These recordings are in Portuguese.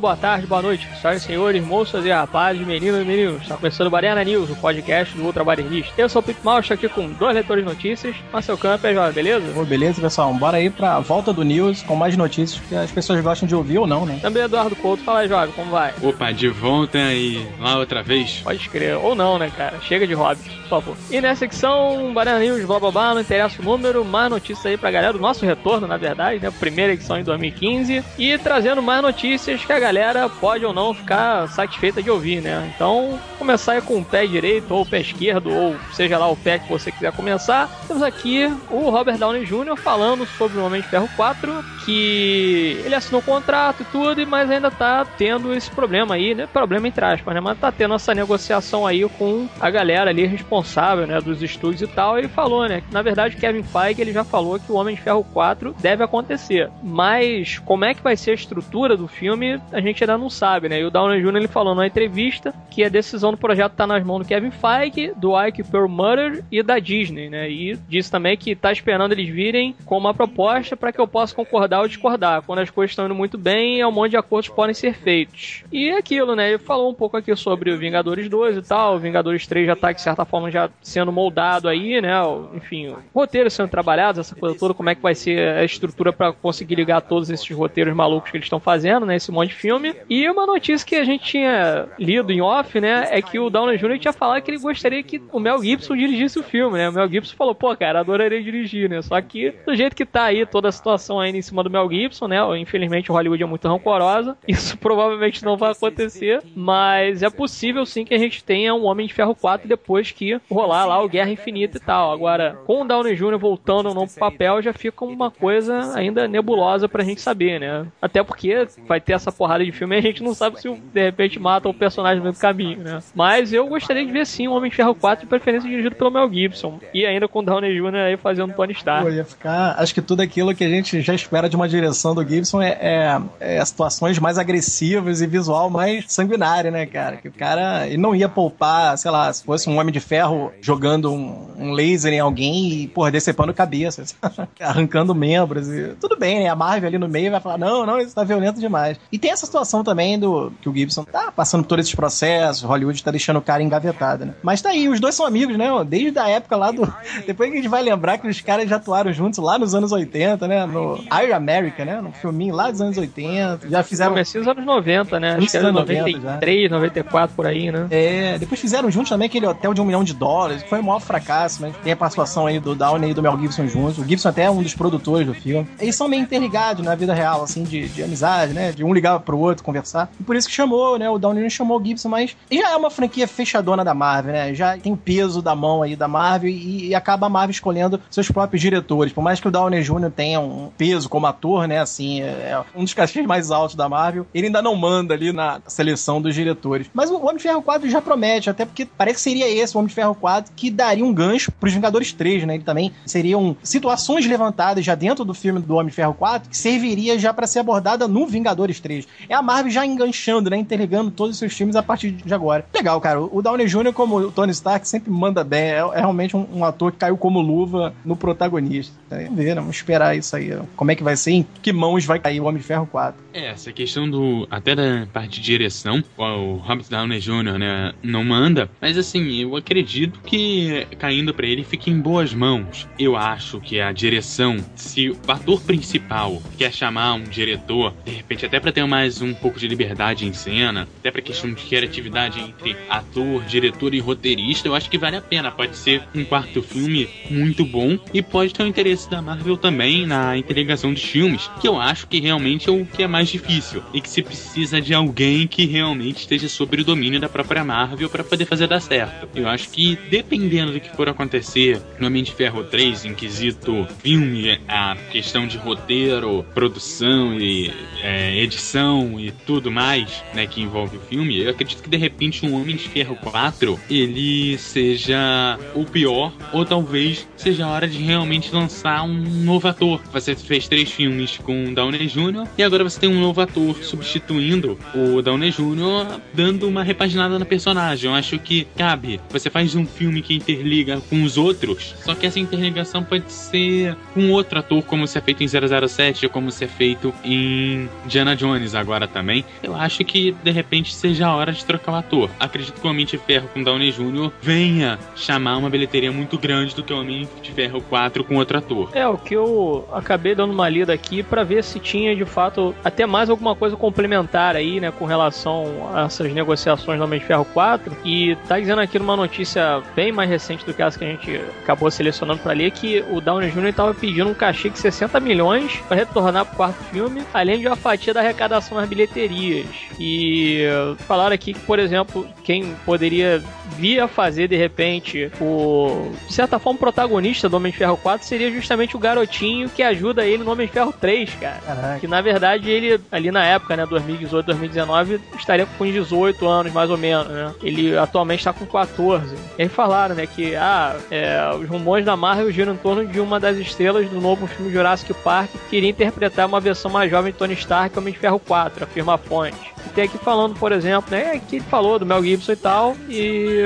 Boa tarde, boa noite, senhoras e senhores, moças e rapazes, meninos e meninos. Está começando o Bariana News, o podcast do Ultra Barenista. Eu sou o Pip Mal, estou aqui com dois leitores de notícias. Marcel Camper, Jovem, beleza? Ô, beleza, pessoal. Bora aí pra volta do News com mais notícias que as pessoas gostam de ouvir ou não, né? Também Eduardo Couto. Fala aí, Jovem, como vai? Opa, de volta e lá outra vez. Pode escrever, ou não, né, cara? Chega de Hobbit, por favor. E nessa secção, Bariana News, blá blá blá, não interessa o número, mais notícias aí pra galera do nosso retorno, na verdade, né? Primeira edição em 2015. E trazendo mais notícias que a galera pode ou não ficar satisfeita de ouvir, né? Então, começar com o pé direito ou o pé esquerdo, ou seja lá o pé que você quiser começar. Temos aqui o Robert Downey Jr. falando sobre o Homem de Ferro 4, que ele assinou o contrato e tudo, mas ainda tá tendo esse problema aí, né? Problema entre aspas, né? Mas tá tendo essa negociação aí com a galera ali responsável, né? Dos estúdios e tal. Ele falou, né? Que na verdade Kevin Feige ele já falou que o Homem de Ferro 4 deve acontecer. Mas como é que vai ser a estrutura do filme, a gente ainda não sabe, né? O Downey Jr. ele falou numa entrevista que a decisão do projeto tá nas mãos do Kevin Feige, do Ike Perlmutter e da Disney, né? E disse também que tá esperando eles virem com uma proposta para que eu possa concordar ou discordar. Quando as coisas estão indo muito bem, é um monte de acordos podem ser feitos. E é aquilo, né? Ele falou um pouco aqui sobre o Vingadores 2 e tal. O Vingadores 3 já tá, de certa forma, já sendo moldado aí, né? Enfim, roteiros sendo trabalhados, essa coisa toda, como é que vai ser a estrutura para conseguir ligar todos esses roteiros malucos que eles estão fazendo, né? Esse monte de filme. E uma notícia que a gente tinha lido em off, né, é que o Downey Jr. tinha falado que ele gostaria que o Mel Gibson dirigisse o filme, né? O Mel Gibson falou, pô, cara, adoraria dirigir, né? Só que do jeito que tá aí toda a situação ainda em cima do Mel Gibson, né? Infelizmente o Hollywood é muito rancorosa. Isso provavelmente não vai acontecer, mas é possível sim que a gente tenha um Homem de Ferro 4 depois que rolar lá o Guerra Infinita e tal. Agora, com o Downey Jr. voltando ou não pro papel, já fica uma coisa ainda nebulosa pra gente saber, né? Até porque vai ter essa porrada de filme e a gente não sabe se de repente mata o personagem no caminho, né? Mas eu gostaria de ver sim o Homem de Ferro 4 de preferência dirigido pelo Mel Gibson. E ainda com o Downey Jr. aí fazendo Tony Stark. Pô, ia ficar. Acho que tudo aquilo que a gente já espera de uma direção do Gibson é, é, é situações mais agressivas e visual mais sanguinário, né, cara? Que o cara ele não ia poupar, sei lá, se fosse um Homem de Ferro jogando um, um laser em alguém e, porra, decepando cabeças, arrancando membros. E... Tudo bem, né? A Marvel ali no meio vai falar: não, não, isso tá violento demais. E tem essa situação também do que o Gibson tá passando por todos esses processos, Hollywood tá deixando o cara engavetado, né? Mas tá aí, os dois são amigos, né? Desde a época lá do. Depois que a gente vai lembrar que os caras já atuaram juntos lá nos anos 80, né? No Air America, né? No filminho lá dos anos 80. Já fizeram. Comecei nos anos 90, né? Acho que era 93, 94 por aí, né? É, depois fizeram juntos também aquele hotel de um milhão de dólares, foi um maior fracasso, mas tem a participação aí do Downey e do Mel Gibson juntos. O Gibson até é um dos produtores do filme. Eles são meio interligados na vida real, assim, de, de amizade, né? De um ligar pro outro, conversar. E por isso que chamou, né? O Downey chamou o Gibson, mas já é uma franquia fechadona da Marvel, né? Já tem o peso da mão aí da Marvel e, e acaba a Marvel escolhendo seus próprios diretores. Por mais que o Downey Jr. tenha um peso como ator, né? Assim, é um dos cachês mais altos da Marvel, ele ainda não manda ali na seleção dos diretores. Mas o Homem de Ferro 4 já promete, até porque parece que seria esse o Homem de Ferro 4 que daria um gancho pros Vingadores 3, né? Ele também seriam situações levantadas já dentro do filme do Homem de Ferro 4 que serviria já para ser abordada no Vingadores 3. É a Marvel já enganchando, né? Interligando todos os seus filmes a partir de agora. Legal, cara. O Downey Jr., como o Tony Stark, sempre manda bem. É, é realmente um, um, ator que caiu como luva no protagonista. É, ver, né? Vamos esperar isso aí. Como é que vai ser? Em que mãos vai cair o Homem de Ferro 4? É, essa questão do. Até da parte de direção, o Robert Downey Jr., né? Não manda. Mas assim, eu acredito que caindo para ele fique em boas mãos. Eu acho que a direção, se o ator principal quer chamar um diretor, de repente até para ter mais um pouco de liberdade em cena, até pra questão de criatividade entre ator, diretor e roteirista, eu acho que vale a pena. Pode ser um quarto filme muito bom e pode ter o interesse da Marvel também na interligação de filmes, que eu acho que realmente é o que é mais difícil e que se precisa de alguém que realmente esteja sob o domínio da própria Marvel para poder fazer dar certo. Eu acho que dependendo do que for acontecer no Homem de Ferro 3, em quesito filme, a questão de roteiro, produção e é, edição e tudo mais, né, que envolve o filme, eu acredito que de repente um Homem de Ferro 4 ele seja o pior, ou talvez seja a hora de realmente lançar um novo ator. Você fez três filmes com o Downey Jr. e agora você tem um novo ator substituindo o Downey Jr., dando uma repaginada no personagem. Eu acho que cabe. Você faz um filme que interliga com os outros, só que essa interligação pode ser com outro ator, como se é feito em 007 ou como se é feito em Diana Jones agora também. Eu acho que de repente seja a hora de trocar o ator. Acredito que o Homem de Ferro com Downey Jr. venha chamar uma bilheteria muito grande do que o Homem de Ferro 4 com outro ator. É, o que eu acabei dando uma lida aqui para ver se tinha de fato até mais alguma coisa complementar aí, né, com relação a essas negociações do Homem de Ferro 4. E tá dizendo aqui numa notícia bem mais recente do que essa que a gente acabou selecionando para ler que o Downey Jr. estava pedindo um cachê de 60 milhões para retornar pro quarto filme, além de uma fatia da arrecadação nas bilheterias. E falaram aqui que, por exemplo, quem poderia vir a fazer de repente o, de certa forma, o protagonista do Homem de Ferro 4 seria justamente o garotinho que ajuda ele no Homem de Ferro 3, cara. Caraca. Que na verdade ele, ali na época, né, 2018, 2019, estaria com 18 anos mais ou menos, né? Ele atualmente está com 14. E aí falaram, né, que ah, é, os rumores da Marvel giram em torno de uma das estrelas do novo filme Jurassic Park que iria interpretar uma versão mais jovem de Tony Stark, Homem de Ferro 4, afirma a fonte tem aqui falando, por exemplo, né? Que ele falou do Mel Gibson e tal. E.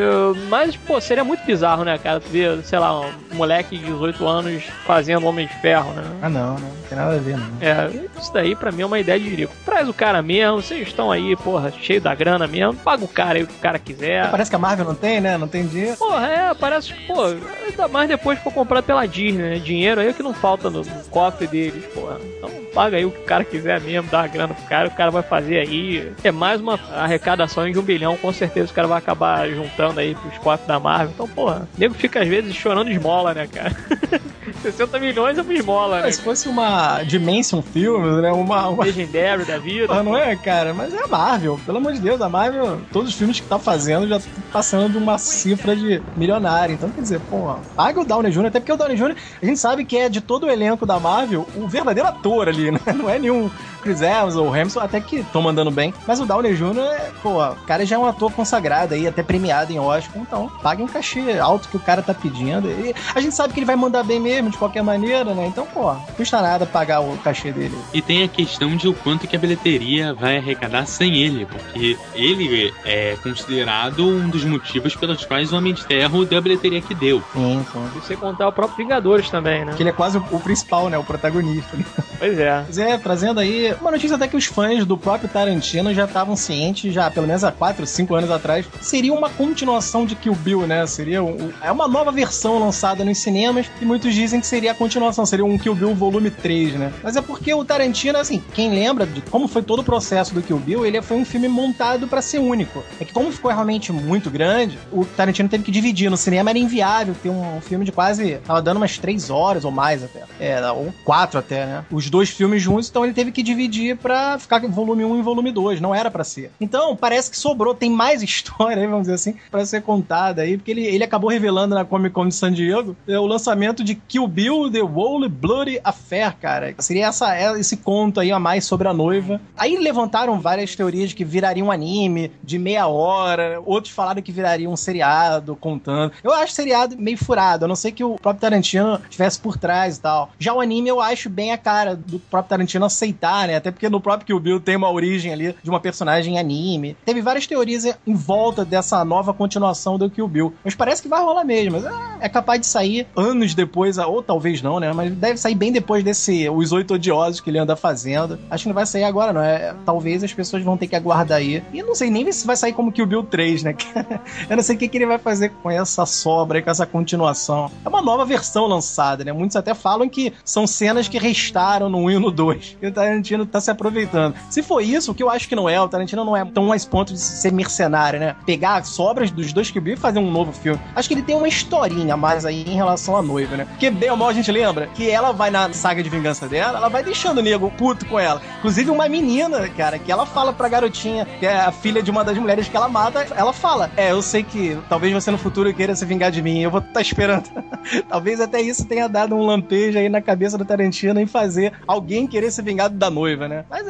Mas, pô, seria muito bizarro, né, cara? Tu ver, sei lá, um moleque de 18 anos fazendo Homem de Ferro, né? Ah, não, não. Não tem nada a ver, não. É, isso daí pra mim é uma ideia de rico. Traz o cara mesmo, vocês estão aí, porra, cheio da grana mesmo. Paga o cara aí o que o cara quiser. Parece que a Marvel não tem, né? Não tem dinheiro. Porra, é, parece, pô, ainda mais depois que for comprado pela Disney, né? Dinheiro aí é que não falta no, no cofre deles, porra. Então paga aí o que o cara quiser mesmo, dá a grana pro cara, o cara vai fazer aí. É mais uma arrecadação de um bilhão, com certeza o cara vai acabar juntando aí pros quatro da Marvel. Então, porra, o nego fica às vezes chorando esmola, né, cara? 60 milhões é uma esmola, né? Se fosse uma Dimension Films, né? Uma, uma... Legendary da vida. Ah, não é, cara? Mas é a Marvel. Pelo amor de Deus, a Marvel, todos os filmes que tá fazendo já tá passando de uma cifra de milionário. Então, quer dizer, pô, paga o Downey Jr., até porque o Downey Jr., a gente sabe que é de todo o elenco da Marvel o verdadeiro ator ali, né? Não é nenhum Chris Evans ou Hamilton, até que estão mandando bem. Mas o Downey Jr., é, pô, o cara já é um ator consagrado aí, até premiado em Oscar. Então, pague um cachê alto que o cara tá pedindo. E a gente sabe que ele vai mandar bem mesmo, de qualquer maneira, né? Então, pô, custa nada pagar o cachê dele. E tem a questão de o quanto que a bilheteria vai arrecadar sem ele, porque ele é considerado um dos motivos pelos quais o Homem de Ferro deu a bilheteria que deu. Sim, sim. E você contar o próprio Vingadores também, né? Que ele é quase o, o principal, né? O protagonista. Pois é. É, trazendo aí uma notícia até que os fãs do próprio Tarantino já estavam cientes, já pelo menos há 4, 5 anos atrás, seria uma continuação de Kill Bill, né? Seria um, é uma nova versão lançada nos cinemas e muitos dizem que seria a continuação, seria um Kill Bill volume 3, né? Mas é porque o Tarantino, assim, quem lembra de como foi todo o processo do Kill Bill, ele foi um filme montado para ser único. É que como ficou realmente muito grande, o Tarantino teve que dividir. No cinema era inviável ter um filme de quase, tava dando umas 3 horas ou mais até. É, ou 4 até, né? Os dois filmes juntos, então ele teve que dividir pra ficar volume 1 e volume 2, não era para ser. Então, parece que sobrou, tem mais história vamos dizer assim, para ser contada aí, porque ele, ele acabou revelando na Comic Con de San Diego é, o lançamento de Kill Bill The Whole Bloody Affair, cara. Seria essa, é, esse conto aí a mais sobre a noiva. Aí levantaram várias teorias de que viraria um anime de meia hora, outros falaram que viraria um seriado contando. Eu acho seriado meio furado, a não ser que o próprio Tarantino estivesse por trás e tal. Já o anime eu acho bem a cara do próprio Tarantino aceitar, né? Até porque no próprio Kill Bill tem uma origem ali de uma personagem anime. Teve várias teorias em volta dessa nova continuação do Kill Bill. Mas parece que vai rolar mesmo. Mas é, capaz de sair anos depois, ou talvez não, né? Mas deve sair bem depois desse Os Oito Odiosos que ele anda fazendo. Acho que não vai sair agora, não. É, talvez as pessoas vão ter que aguardar aí. E não sei nem se vai sair como Kill Bill 3, né? Eu não sei o que, que ele vai fazer com essa sobra, com essa continuação. É uma nova versão lançada, né? Muitos até falam que são cenas que restaram no 1 e no 2. E o Tarantino tá se aproveitando. Se for isso, o que eu acho que não é, o Tarantino não é tão esse ponto de ser mercenário, né? Pegar sobras dos dois Bill e fazer um novo filme. Acho que ele tem uma historinha mais aí em relação à noiva, né? Porque bem ou mal a gente lembra que ela vai na saga de vingança dela, ela vai deixando o nego puto com ela. Inclusive uma menina, cara, que ela fala pra garotinha, que é a filha de uma das mulheres que ela mata, ela fala: É, eu sei que talvez você no futuro queira se vingar de mim, eu vou estar tá esperando. talvez até isso tenha dado um lampejo aí na cabeça do Tarantino em fazer alguém querer se vingar da noiva, né? Mas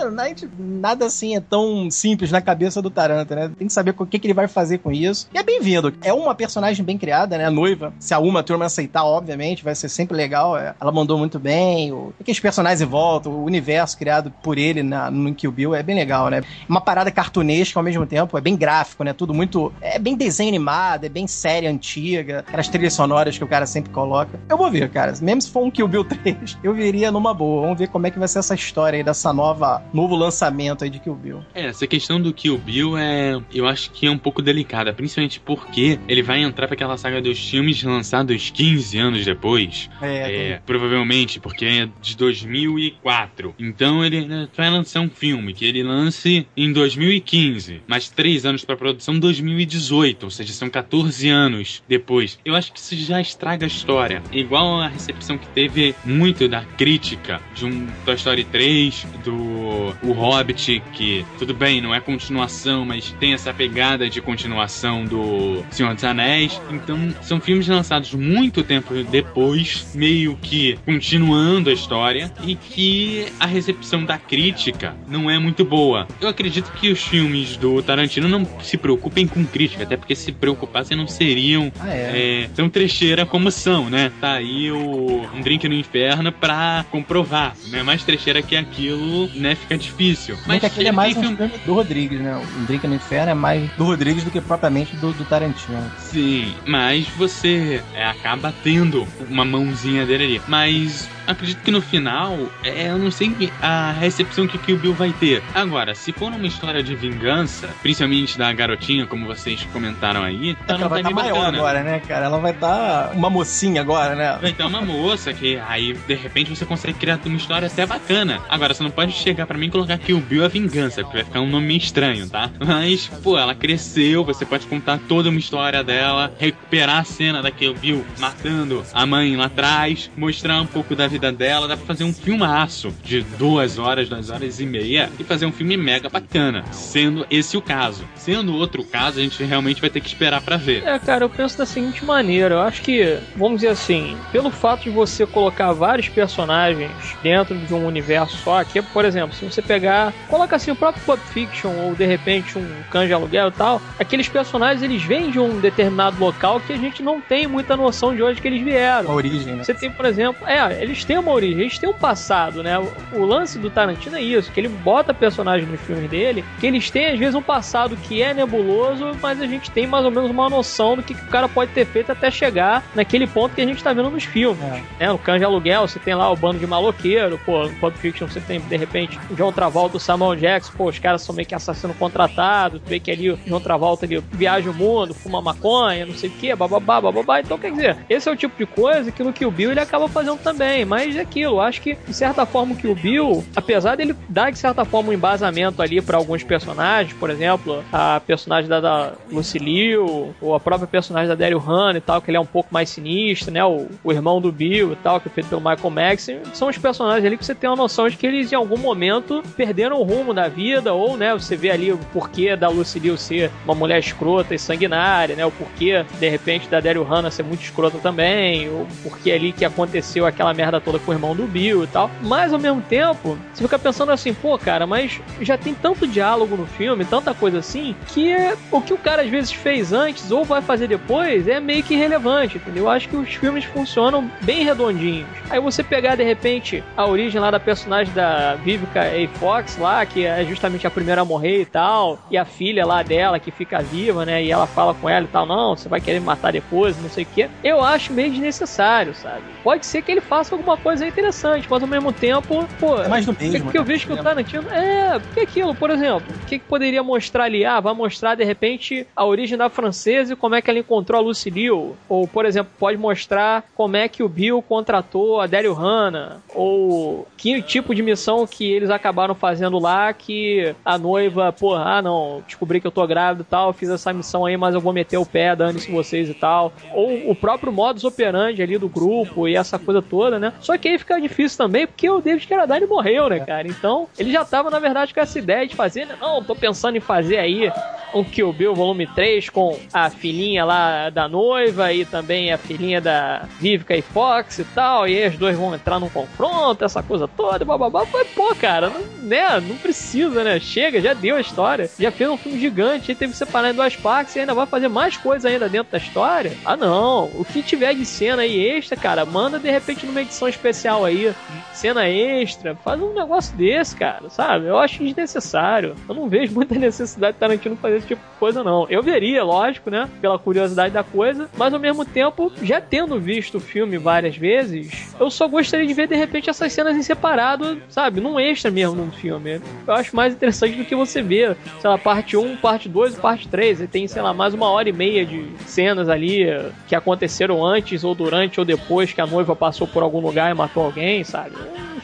nada assim é tão simples na cabeça do Tarantino, né? Tem que saber o que, que ele vai fazer com isso. E é bem-vindo. É uma personagem bem criada, né? A noiva. Se a Uma Turma aceitar, obviamente, vai ser sempre legal. É, ela mandou muito bem. O... Aqueles personagens em volta, o universo criado por ele na, no Kill Bill é bem legal, né? Uma parada cartunesca ao mesmo tempo, é bem gráfico, né? Tudo muito. É bem desenho animado, é bem série antiga, aquelas trilhas sonoras que o cara sempre coloca. Eu vou ver, cara. Mesmo se for um Kill Bill 3, eu viria numa boa. Vamos ver como é que vai ser essa história aí dessa nova. novo lançamento aí de Kill Bill. É, essa questão do Kill Bill é. Eu acho que é um pouco delicada, principalmente porque ele vai entrar pra aquela saga dos filmes lançados 15 anos depois. É, é provavelmente, porque é de 2004. Então ele né, vai lançar um filme que ele lance em 2015, mais 3 anos pra produção 2018, ou seja, são 14 anos depois. Eu acho que isso já estraga a história. Igual a recepção que teve muito da crítica de um Toy Story 3, do O Hobbit, que tudo bem, não é continuação, mas tem essa pegada de continuação do Senhor dos Anéis. Então, são filmes lançados muito tempo depois, meio que continuando a história, e que a recepção da crítica não é muito boa. Eu acredito que os filmes do Tarantino não se preocupem com crítica, até porque se preocupassem não seriam ah, é? É, tão trecheira como são, né? Tá aí o Um Drink no Inferno pra comprovar, né? Mais trecheira que aquilo, né? Fica difícil. Mas aquele é mais um filme... filme do Rodrigues, né? Um Drink no Inferno é mais do Rodrigues do que propriamente do, do Tarantino. Sim, mas você é, acaba tendo uma mãozinha dele ali. Mas acredito que no final, é, eu não sei a recepção que Kill Bill vai ter. Agora, se for uma história de vingança, principalmente da garotinha, como vocês comentaram aí, tá ela vai estar tá maior agora, né, cara? Ela vai estar tá uma mocinha agora, né? Vai estar uma moça que aí, de repente, você consegue criar uma história até bacana. Agora, você não pode chegar para mim e colocar Kill Bill a vingança, porque vai ficar um nome estranho, tá? Mas, pô, ela cresceu, você pode contar toda uma história dela, recuperar a cena da Kill Bill matando a mãe lá atrás, mostrar um pouco da vida vida dela, dá pra fazer um filmaço de duas horas, duas horas e meia e fazer um filme mega bacana. Sendo esse o caso. Sendo outro caso, a gente realmente vai ter que esperar para ver. É, cara, eu penso da seguinte maneira: eu acho que, vamos dizer assim, pelo fato de você colocar vários personagens dentro de um universo só, que, por exemplo, se você pegar, coloca assim o próprio Pulp Fiction ou de repente um Canja Aluguel e tal, aqueles personagens eles vêm de um determinado local que a gente não tem muita noção de onde que eles vieram. A origem, né? Você tem, por exemplo, é, eles têm uma origem, eles têm um passado, né? O, lance do Tarantino é isso, que ele bota personagens nos filmes dele, que eles têm às vezes um passado que é nebuloso, mas a gente tem mais ou menos uma noção do que, que o cara pode ter feito até chegar naquele ponto que a gente tá vendo nos filmes. É. Né? No de Aluguel, você tem lá o bando de maloqueiro, pô, Pulp Fiction você tem, de repente, John Travolta, Samuel Jackson, pô, os caras são meio que assassino contratado, tu vê que ali o John Travolta ali viaja o mundo, fuma maconha, não sei o que, bababá, bababá. Então, quer dizer, esse é o tipo de coisa que no Kill Bill ele acaba fazendo também, mas é aquilo, acho que de certa forma o Bill, apesar dele dar de certa forma um embasamento ali para alguns personagens, por exemplo, a personagem da, da Lucy Liu, ou a própria personagem da Daryl Hannah e tal, que ele é um pouco mais sinistro, né? O, o irmão do Bill e tal, que é feito pelo Michael Max, são os personagens ali você tem uma noção de que eles em algum momento perderam o rumo da vida, ou, né, você vê ali o porquê da Lucy Liu ser uma mulher escrota e sanguinária, né? O porquê, de repente, da Daryl Hannah ser muito escrota também, o porquê ali que aconteceu aquela merda toda com o irmão do Bill e tal. Mas ao mesmo tempo, você fica pensando assim, pô, cara, mas já tem tanto diálogo no filme, tanta coisa assim, que o que o cara às vezes fez antes ou vai fazer depois é meio que irrelevante, entendeu? Eu acho que os filmes funcionam bem redondinhos. Aí você pegar de repente a origem lá da personagem da Vivica A. Fox lá, que é justamente a primeira a morrer e tal, e a filha lá dela que fica viva, né? E ela fala com ela e tal, não, você vai querer me matar depois, não sei o que. Eu acho meio desnecessário, sabe? Pode ser que ele faça alguma coisa interessante, mas ao mesmo tempo, pô. É mais do mesmo. Porque eu né? vejo que o Tarantino. É, porque aquilo, por exemplo, o que, que poderia mostrar ali? Ah, vai mostrar de repente a origem da francesa e como é que ela encontrou a Lucy Liu. Ou, por exemplo, pode mostrar como é que o Bill contratou a Daryl Hannah. Ou que tipo de missão que eles acabaram fazendo lá que a noiva, pô, ah não, descobri que eu tô grávida e tal, fiz essa missão aí, mas eu vou meter o pé, dane-se vocês e tal. Ou o próprio modus operandi ali do grupo e essa coisa toda, né? Só que aí fica difícil também, porque o David Carradine morreu, né, cara? Então, ele já tava, na verdade, com essa ideia de fazer, né? Não, tô pensando em fazer aí um Kill Bill volume 3 com a filhinha lá da noiva e também a filhinha da Vivica e Fox e tal, e as duas vão entrar num confronto, essa coisa toda, bababá. Foi, pô, cara, não, né? Não precisa, né? Chega, já deu a história. Já fez um filme gigante, teve que separar em duas partes e ainda vai fazer mais coisa ainda dentro da história. Ah, não. O que tiver de cena aí extra, cara, manda de repente numa edição especial aí, cena extra, faz um negócio desse, cara, sabe? Eu acho desnecessário. Eu não vejo muita necessidade de Tarantino fazer esse tipo de coisa, não. Eu veria, lógico, né? Pela curiosidade da coisa, mas ao mesmo tempo, já tendo visto o filme várias vezes, eu só gostaria de ver de repente essas cenas em separado, sabe? Num extra mesmo no filme. Eu acho mais interessante do que você ver, sei lá, parte 1, parte 2 e parte 3. E tem, sei lá, mais uma hora e meia de cenas ali que aconteceram antes ou durante ou depois que a noiva passou por algum lugar e matou alguém, sabe?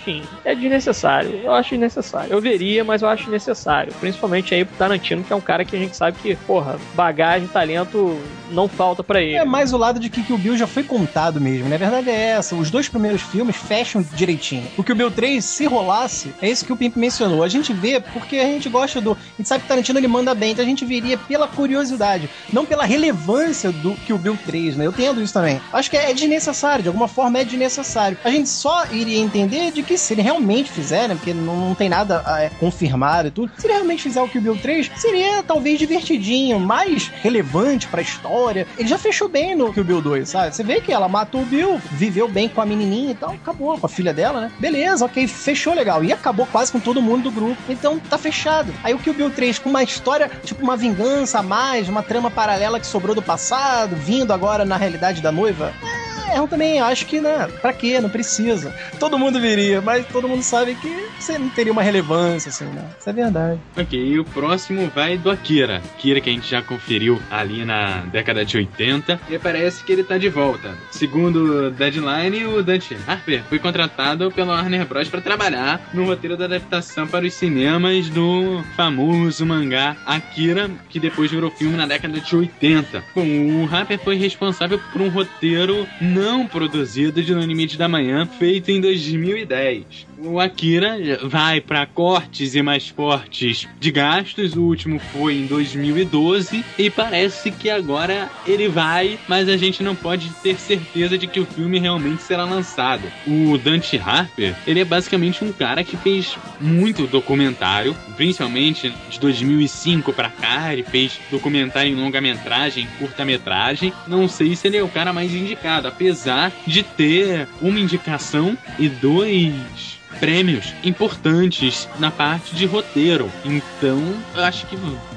Enfim, é desnecessário. Eu acho desnecessário. Eu veria, mas eu acho necessário. Principalmente aí pro Tarantino, que é um cara que a gente sabe que, porra, bagagem, talento não falta para ele. É mais o lado de que, o Bill já foi contado mesmo, né? A verdade é essa. Os dois primeiros filmes fecham direitinho. O que o Bill 3, se rolasse, é isso que o Pimp mencionou. A gente vê porque a gente gosta do. A gente sabe que o Tarantino ele manda bem, então a gente viria pela curiosidade, não pela relevância do que o Bill 3, né? Eu entendo isso também. Acho que é desnecessário, de alguma forma é desnecessário. A gente só iria entender de que se ele realmente fizer, né? Porque não, não tem nada é, confirmado e tudo. Se ele realmente fizer o que o Bill 3, seria talvez divertidinho, mais relevante pra história. Ele já fechou bem no Kill Bill 2, sabe? Você vê que ela matou o Bill, viveu bem com a menininha e tal, acabou com a filha dela, né? Beleza, ok, fechou legal. E acabou quase com todo mundo do grupo. Então tá fechado. Aí o Kill Bill 3 com uma história, tipo uma vingança a mais, uma trama paralela que sobrou do passado, vindo agora na realidade da noiva. É, eu também acho que, né? Pra quê? Não precisa. Todo mundo viria, mas todo mundo sabe que você não teria uma relevância, assim, né? Isso é verdade. Ok, e o próximo vai do Akira. Akira que a gente já conferiu ali na década de 80 e parece que ele tá de volta. Segundo Deadline, o Dante Harper foi contratado pela Warner Bros. para trabalhar no roteiro da adaptação para os cinemas do famoso mangá Akira, que depois virou filme na década de 80. Bom, o Harper foi responsável por um roteiro não produzido de No Limite da Manhã, feito em 2010. O Akira vai para cortes e mais fortes de gastos. O último foi em 2012 e parece que agora ele vai, mas a gente não pode ter certeza de que o filme realmente será lançado. O Dante Harper, ele é basicamente um cara que fez muito documentário, principalmente de 2005 para cá, ele fez documentário em longa-metragem, curta-metragem. Não sei se ele é o cara mais indicado, apesar de ter uma indicação e dois prêmios importantes na parte de roteiro. Então, eu acho que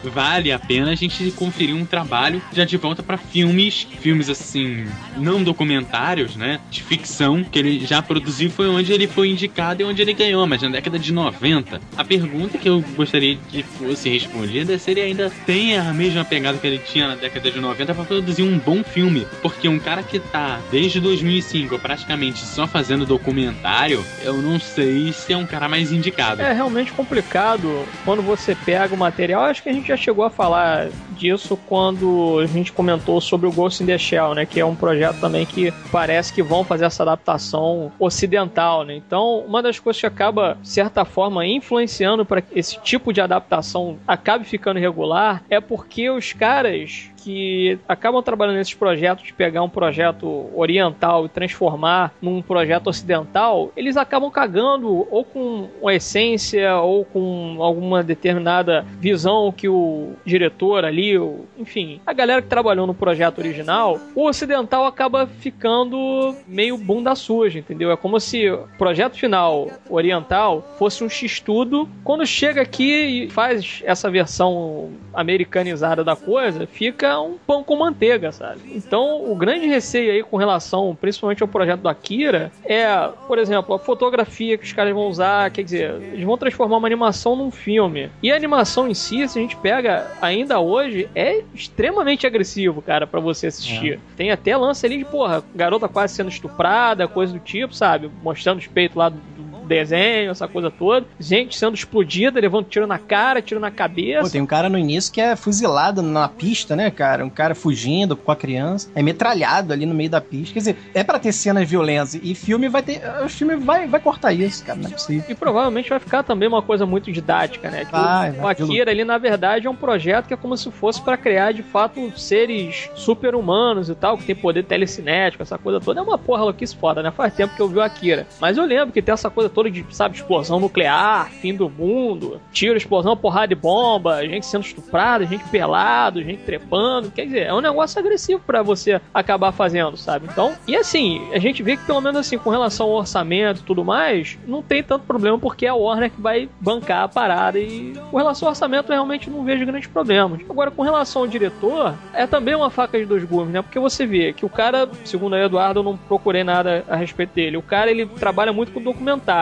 vale a pena a gente conferir um trabalho já de volta para filmes, filmes assim, não documentários, né? De ficção, que ele já produziu, foi onde ele foi indicado e onde ele ganhou, mas na década de 90. A pergunta que eu gostaria que fosse respondida é se ele ainda tem a mesma pegada que ele tinha na década de 90 para produzir um bom filme. Porque um cara que tá desde 2005 praticamente só fazendo documentário, eu não sei se é um cara mais indicado. É realmente complicado quando você pega o material. Acho que a gente já chegou a falar disso quando a gente comentou sobre o Ghost in the Shell, né? Que é um projeto também que parece que vão fazer essa adaptação ocidental, né? Então, uma das coisas que acaba, de certa forma, influenciando para esse tipo de adaptação acabe ficando regular é porque os caras que acabam trabalhando nesses projetos de pegar um projeto oriental e transformar num projeto ocidental, eles acabam cagando ou com uma essência ou com alguma determinada visão que o diretor ali, ou, enfim, a galera que trabalhou no projeto original, o ocidental acaba ficando meio bunda suja, entendeu? É como se o projeto final oriental fosse um x-tudo, quando chega aqui e faz essa versão americanizada da coisa, fica um pão com manteiga, sabe? Então, o grande receio aí com relação, principalmente ao projeto do Akira, é, por exemplo, a fotografia que os caras vão usar, quer dizer, eles vão transformar uma animação num filme. E a animação em si, se a gente pega ainda hoje, é extremamente agressivo, cara, para você assistir. É. Tem até lance ali de, porra, garota quase sendo estuprada, coisa do tipo, sabe? Mostrando os peitos lá do, desenho, essa coisa toda. Gente sendo explodida, levando tiro na cara, tiro na cabeça. Pô, tem um cara no início que é fuzilado na pista, né, cara? Um cara fugindo com a criança, é metralhado ali no meio da pista. Quer dizer, é para ter cenas violentas. E filme vai ter. O filme vai, vai cortar isso, cara, não é possível. E provavelmente vai ficar também uma coisa muito didática, né? Que vai, o, Akira ali, na verdade, é um projeto que é como se fosse para criar, de fato, seres super-humanos e tal, que tem poder telecinético, essa coisa toda. É uma porra louquice foda, né? Faz tempo que eu vi o Akira. Mas eu lembro que tem essa coisa toda de, sabe, explosão nuclear, fim do mundo, tiro, explosão, porrada de bomba, gente sendo estuprada, gente pelado, gente trepando. Quer dizer, é um negócio agressivo para você acabar fazendo, sabe? Então, e assim, a gente vê que pelo menos assim, com relação ao orçamento e tudo mais, não tem tanto problema porque é a Warner que vai bancar a parada e com relação ao orçamento realmente não vejo grandes problemas. Agora, com relação ao diretor, é também uma faca de dois gumes, né? Porque você vê que o cara, segundo a Eduardo, eu não procurei nada a respeito dele. O cara, ele trabalha muito com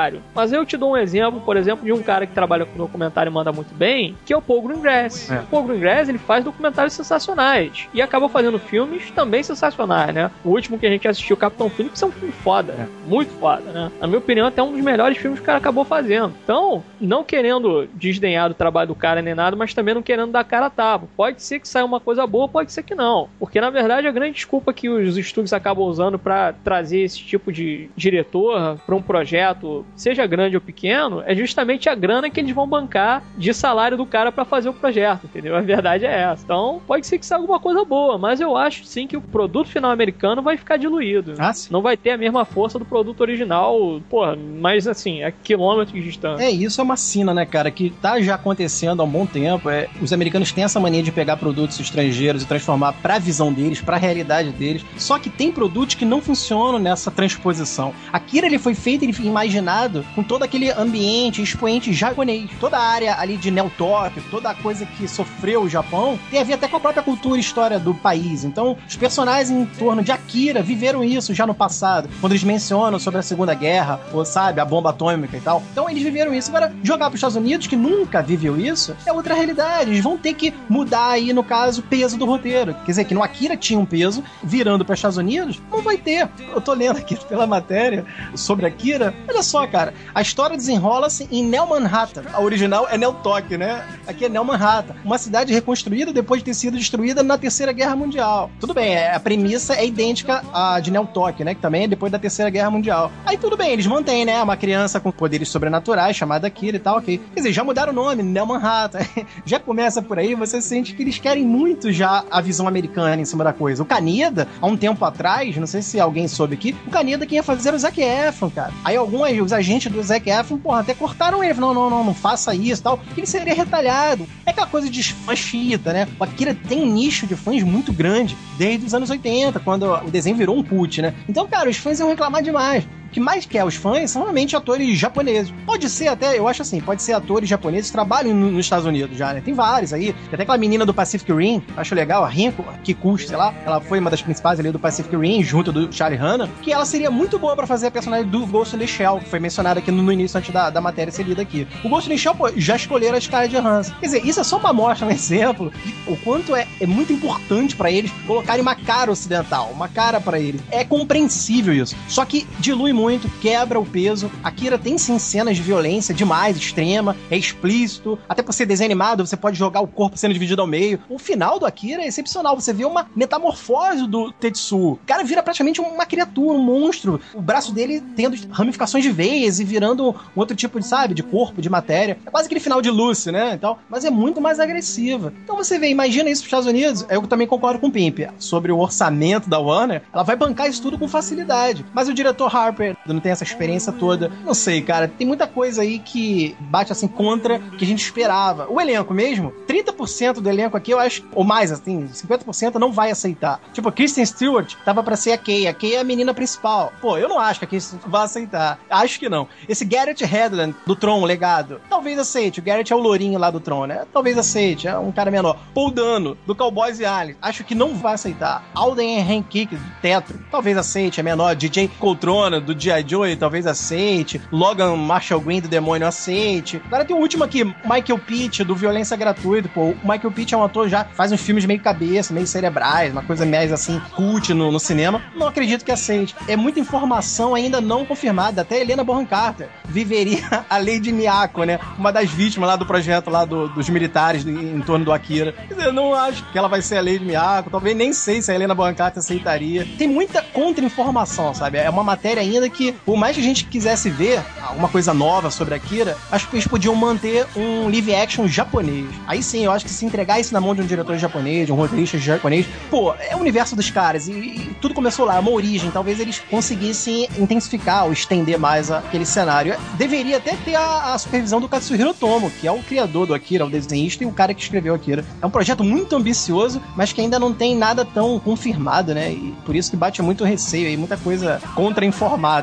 documentário. Mas eu te dou um exemplo, por exemplo, de um cara que trabalha com documentário e manda muito bem, que é o Paul Greengrass. É. O Paul Greengrass, ele faz documentários sensacionais. E acaba fazendo filmes também sensacionais, né? O último que a gente assistiu, Capitão Phillips, é um filme foda. É. Muito foda, né? Na minha opinião, até um dos melhores filmes que o cara acabou fazendo. Então, não querendo desdenhar do trabalho do cara nem nada, mas também não querendo dar cara a tapa. Pode ser que saia uma coisa boa, pode ser que não. Porque, na verdade, a grande desculpa que os estúdios acabam usando para trazer esse tipo de diretor para um projeto, seja grande ou pequeno, é justamente a grana que eles vão bancar de salário do cara para fazer o projeto, entendeu? A verdade é essa. Então, pode ser que seja alguma coisa boa, mas eu acho sim que o produto final americano vai ficar diluído. Ah, Não vai ter a mesma força do produto original, porra, mas assim, a quilômetros de distância. É, isso é uma sina, né, cara, que tá já acontecendo há um bom tempo. É, os americanos têm essa mania de pegar produtos estrangeiros e transformar pra visão deles, pra realidade deles. Só que tem produtos que não funcionam nessa transposição. Akira ele foi feito, ele foi imaginado com toda aquele ambiente, expoente japonês. Toda a área ali de Neo toda a coisa que sofreu o Japão, tem a ver até com a própria cultura e história do país. Então, os personagens em torno de Akira viveram isso já no passado, quando eles mencionam sobre a Segunda Guerra, ou sabe, a bomba atômica e tal. Então, eles viveram isso. Agora, jogar para os Estados Unidos, que nunca viveu isso, é outra realidade. Eles vão ter que mudar aí, no caso, o peso do roteiro. Quer dizer, que no Akira tinha um peso, virando para os Estados Unidos, não vai ter. Eu tô lendo aqui pela matéria sobre Akira. Olha só, cara, a história desenrola-se em Neo Manhattan. A original é Neo Tóquio, né? Aqui é Neo Manhattan. Uma cidade reconstruída depois de ter sido destruída na Terceira Guerra Mundial. Tudo bem, é, a premissa é idêntica à de Neo Tóquio, né? Que também é depois da Terceira Guerra Mundial. Aí tudo bem, eles mantêm, né? Uma criança com poderes sobrenaturais, chamada Kira e tal, ok. Quer dizer, já mudaram o nome, Neo Manhattan. já começa por aí, você sente que eles querem muito já a visão americana em cima da coisa. O Caneda, há um tempo atrás, não sei se alguém soube aqui, o Caneda quem ia fazer o Zac Efron, cara. Aí alguns, os agentes do Zac Efron, porra, até cortaram ele. Não, não, não, não faça isso tal. Ele seria retalhado. É aquela coisa de fãs chita, né? O Akira tem um nicho de fãs muito grande desde os anos 80, quando o desenho virou um put, né? Então, cara, os fãs iam reclamar demais que mais quer os fãs são realmente atores japoneses. Pode ser até, eu acho assim, pode ser atores japoneses que trabalham nos Estados Unidos já, né? Tem vários aí. Tem até aquela menina do Pacific Rim, acho legal, a Rinko Kikuchi, sei lá. Ela foi uma das principais ali do Pacific Rim, junto do Charlie Hanna, que ela seria muito boa para fazer a personagem do Ghost in the Shell, que foi mencionada aqui no, no início, antes da, da matéria ser lida aqui. O Ghost in the Shell, pô, já escolheram a Scarlett Johansson. Quer dizer, isso é só uma amostra, um exemplo de o quanto é, é muito importante para eles colocarem uma cara ocidental, uma cara para eles. É compreensível isso. Só que dilui muito, quebra o peso. Akira tem sim cenas de violência demais, extrema, é explícito. Até por ser desenho animado, você pode jogar o corpo sendo dividido ao meio. O final do Akira é excepcional. Você vê uma metamorfose do Tetsu. O cara vira praticamente uma criatura, um monstro. O braço dele tendo ramificações de veias e virando um outro tipo de, sabe, de corpo, de matéria. É quase aquele final de Lucy, né? Então, mas é muito mais agressiva. Então você vê, imagina isso pros Estados Unidos. Eu também concordo com o Pimp sobre o orçamento da Warner. Ela vai bancar isso tudo com facilidade. Mas o diretor Harper série, não tem essa experiência toda. Não sei, cara, tem muita coisa aí que bate assim contra o que a gente esperava. O elenco mesmo, 30% do elenco aqui, eu acho, ou mais, assim, 50% não vai aceitar. Tipo, a Kristen Stewart tava para ser a Kay. A Kay é a menina principal. Pô, eu não acho que a Kristen vai aceitar. Acho que não. Esse Garrett Hedlund, do Tron, legado, talvez aceite. O Garrett é o lourinho lá do Tron, né? Talvez aceite. É um cara menor. Paul Dano, do Cowboys e Aliens. Acho que não vai aceitar. Alden Henkick, do Tetro. Talvez aceite. É menor. DJ Coltrona, do G.I. Joe, talvez aceite. Logan Marshall Green, do Demônio, aceite. Agora tem o último aqui. Michael Pitt, do Violência Gratuita. Pô, o Michael Pitt é um ator já faz uns filmes meio cabeça, meio cerebrais, uma coisa mais assim, cult no, no cinema. Não acredito que aceite. É muita informação ainda não confirmada. Até Helena Bonham Carter viveria a de Miyako, né? Uma das vítimas lá do projeto lá do, dos militares em, torno do Akira. Eu não acho que ela vai ser a de Miyako. Talvez nem sei se a Helena Bonham Carter aceitaria. Tem muita contra-informação, sabe? É uma matéria ainda que, por mais que a gente quisesse ver alguma coisa nova sobre Akira, acho que eles podiam manter um live action japonês. Aí sim, eu acho que se entregar isso na mão de um diretor japonês, de um roteirista japonês, pô, é o universo dos caras e, e tudo começou lá, é uma origem. Talvez eles conseguissem intensificar ou estender mais aquele cenário. Deveria até ter a, a supervisão do Katsuhiro Tomo, que é o criador do Akira, o desenhista e o cara que escreveu Akira. É um projeto muito ambicioso, mas que ainda não tem nada tão confirmado, né? E por isso que bate muito receio aí, muita coisa contra-informada.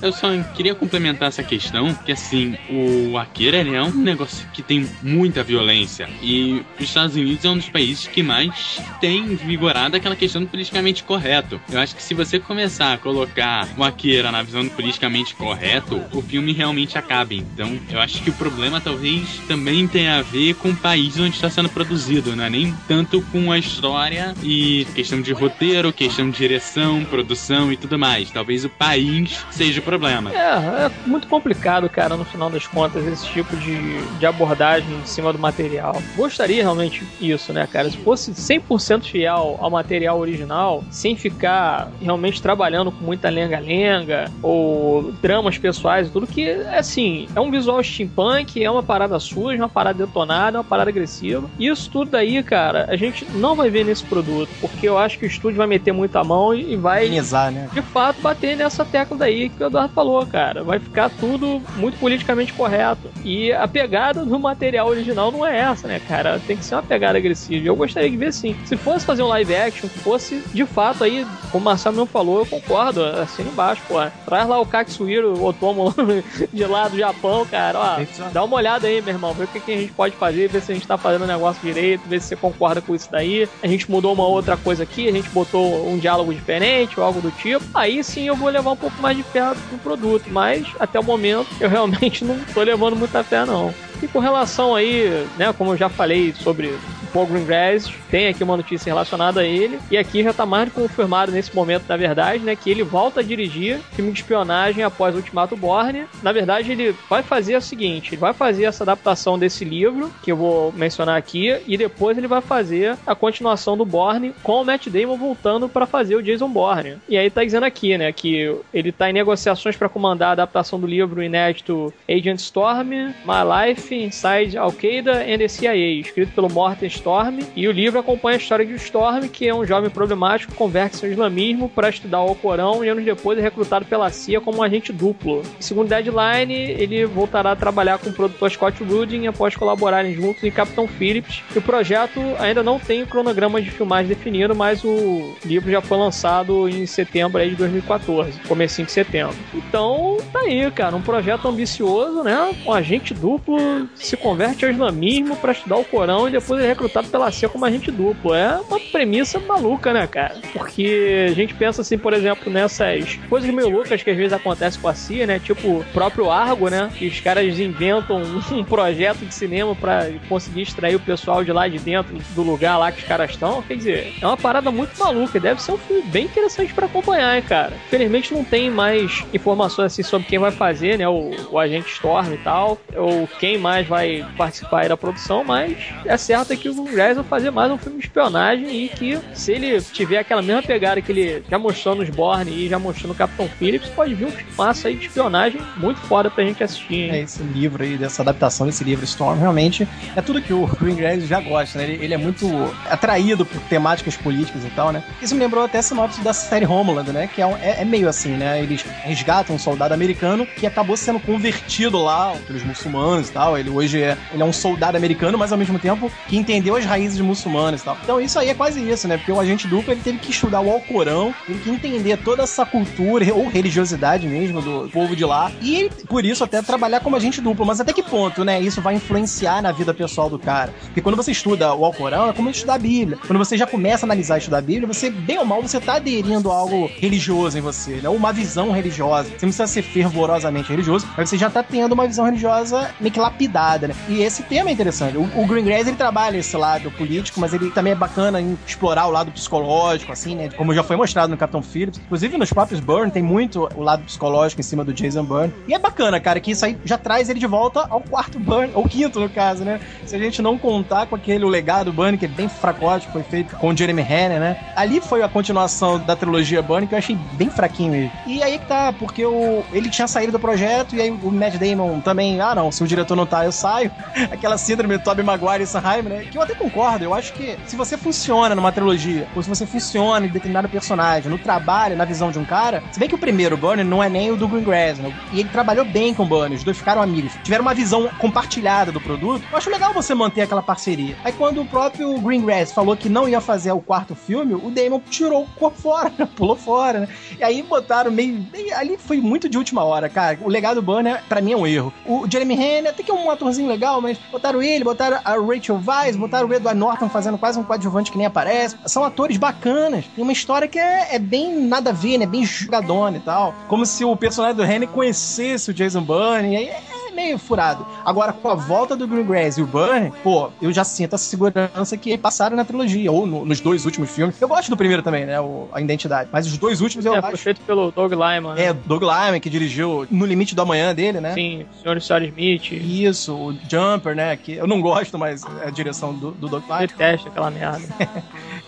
Eu só queria complementar essa questão, que assim, o Akira é um negócio que tem muita violência. E os Estados Unidos é um dos países que mais tem vigorado aquela questão do politicamente correto. Eu acho que se você começar a colocar o Akira na visão do politicamente correto, o filme realmente acaba. Então, eu acho que o problema talvez também tenha a ver com o país onde está sendo produzido, né? Nem tanto com a história e questão de roteiro, questão de direção, produção e tudo mais. Talvez o país seja o problema. É, é muito complicado, cara, no final das contas, esse tipo de, de abordagem em cima do material. Gostaria realmente isso, né, cara? Se fosse 100% fiel ao material original, sem ficar realmente trabalhando com muita lenga-lenga ou dramas pessoais e tudo, que, assim, é um visual steampunk, é uma parada suja, uma parada detonada, uma parada agressiva. Isso tudo daí, cara, a gente não vai ver nesse produto, porque eu acho que o estúdio vai meter muita mão e vai, Inizar, né? de fato, bater nessa tecla daí que o Eduardo falou, cara. Vai ficar tudo muito politicamente correto. E a pegada do material original não é essa, né, cara? Tem que ser uma pegada agressiva. Eu gostaria de ver sim. Se fosse fazer um live action, que fosse de fato aí, como o Marcelo não falou, eu concordo, assim embaixo, pô. Traz lá o Katsuhiro, o Otomo de lá do Japão, cara, ó. Dá uma olhada aí, meu irmão, vê o que, que a gente pode fazer, ver se a gente tá fazendo o negócio direito, ver se você concorda com isso daí. A gente mudou uma outra coisa aqui, a gente botou um diálogo diferente ou algo do tipo. Aí sim eu vou levar um pouco mais de fé pro produto, mas até o momento eu realmente não tô levando muita fé, não. E com relação aí, né, como eu já falei sobre Paul Greengrass, tem aqui uma notícia relacionada a ele, e aqui já tá mais do que confirmado nesse momento, na verdade, né, que ele volta a dirigir filme de espionagem após o Ultimato Borne. Na verdade, ele vai fazer o seguinte, ele vai fazer essa adaptação desse livro, que eu vou mencionar aqui, e depois ele vai fazer a continuação do Borne com o Matt Damon voltando para fazer o Jason Bourne. E aí tá dizendo aqui, né, que ele tá em negociações para comandar a adaptação do livro inédito Agent Storm, My Life Inside Al-Qaeda and the CIA, escrito pelo Morten Storm, e o livro acompanha a história de Storm, que é um jovem problemático que converte ao islamismo para estudar o Alcorão e anos depois é recrutado pela CIA como um agente duplo. Segundo Deadline, ele voltará a trabalhar com o produtor Scott Rudin após colaborarem juntos em Capitão Phillips. E o projeto ainda não tem o cronograma de filmagem definido, mas o livro já foi lançado em setembro de 2014, comecinho de setembro. Então, tá aí, cara, um projeto ambicioso, né? Um agente duplo se converte ao islamismo para estudar o Corão e depois é recrutado pela CIA como agente duplo. É uma premissa maluca, né, cara? Porque a gente pensa assim, por exemplo, nessas coisas meio loucas que às vezes acontecem com a CIA, né? Tipo o próprio Argo, né? Que os caras inventam um projeto de cinema para conseguir extrair o pessoal de lá de dentro do lugar lá que os caras estão. Quer dizer, é uma parada muito maluca. Deve ser um filme bem interessante para acompanhar, hein, cara. Felizmente não tem mais informações assim sobre quem vai fazer, né? O, o agente Storm e tal. Ou quem mais vai participar da produção, mas é certo que o o Grass a fazer mais um filme de espionagem e que se ele tiver aquela mesma pegada que ele já mostrou nos Borne e já mostrou no Capitão Phillips, pode vir um massa aí de espionagem muito foda pra gente assistir. Hein? É, esse livro aí, dessa adaptação desse livro Storm, realmente é tudo que o Green Grass já gosta, né? Ele, ele, é muito atraído por temáticas políticas e tal, né? Isso me lembrou até a sinopse da série Homeland, né? Que é, um, é, é meio assim, né? Eles resgatam um soldado americano que acabou sendo convertido lá pelos muçulmanos e tal. Ele hoje é, ele é um soldado americano, mas ao mesmo tempo que entendeu as raízes muçulmanas e tal. Então isso aí é quase isso, né? Porque o agente duplo ele teve que estudar o Alcorão, teve que entender toda essa cultura ou religiosidade mesmo do povo de lá e por isso até trabalhar como agente duplo. Mas até que ponto, né? Isso vai influenciar na vida pessoal do cara? Porque quando você estuda o Alcorão é como estudar a Bíblia. Quando você já começa a analisar e estudar a Bíblia, você bem ou mal você tá aderindo a algo religioso em você, né? Uma visão religiosa. Você não precisa ser fervorosamente religioso, mas você já tá tendo uma visão religiosa meio que lapidada, né? E esse tema é interessante. O, o Greengrass ele trabalha esse lado político, mas ele também é bacana em explorar o lado psicológico, assim, né? Como já foi mostrado no Capitão Phillips. Inclusive nos próprios Burn tem muito o lado psicológico em cima do Jason Byrne. E é bacana, cara, que isso aí já traz ele de volta ao quarto Burn, ou quinto no caso, né? Se a gente não contar com aquele legado Burn, que é bem fracote, foi feito com o Jeremy Renner, né? Ali foi a continuação da trilogia Burn, que eu achei bem fraquinho ele. E aí que tá, porque o, ele tinha saído do projeto, e aí o Matt Damon também, ah não, se o diretor não tá, eu saio. Aquela síndrome Tobey Maguire e Sanheim, né? Que eu até concordo, eu acho que se você funciona numa trilogia, ou se você funciona em determinado personagem, no trabalho, na visão de um cara, se bem que o primeiro, Burner, não é nem o do Greengrass, né? E ele trabalhou bem com o Burner, os dois ficaram amigos, tiveram uma visão compartilhada do produto, eu acho legal você manter aquela parceria. Aí quando o próprio Greengrass falou que não ia fazer o quarto filme, o Damon tirou o corpo fora, pulou fora, né? E aí botaram meio, meio, Ali foi muito de última hora, cara. O legado Burner, pra mim, é um erro. O Jeremy Renner até que é um atorzinho legal, mas botaram ele, botaram a Rachel Weisz, botaram o Edward Norton fazendo quase um coadjuvante que nem aparece. São atores bacanas. Tem uma história que é, é bem nada a ver, né? Bem jogadona e tal. Como se o personagem do Renner conhecesse o Jason Bourne. E aí é meio furado. Agora, com a volta do Greengrass e o Burn, pô, eu já sinto essa segurança que passaram na trilogia, ou no, nos dois últimos filmes. Eu gosto do primeiro também, né? O, a Identidade. Mas os dois últimos eu é, acho. Foi feito pelo Doug Lyman. Né? É, Doug Lyman, que dirigiu No Limite do Amanhã dele, né? Sim, o Sr. Sarah Smith. Isso, o Jumper, né? Que eu não gosto, mas é a direção do, do Doug Lyman. Detesto aquela merda.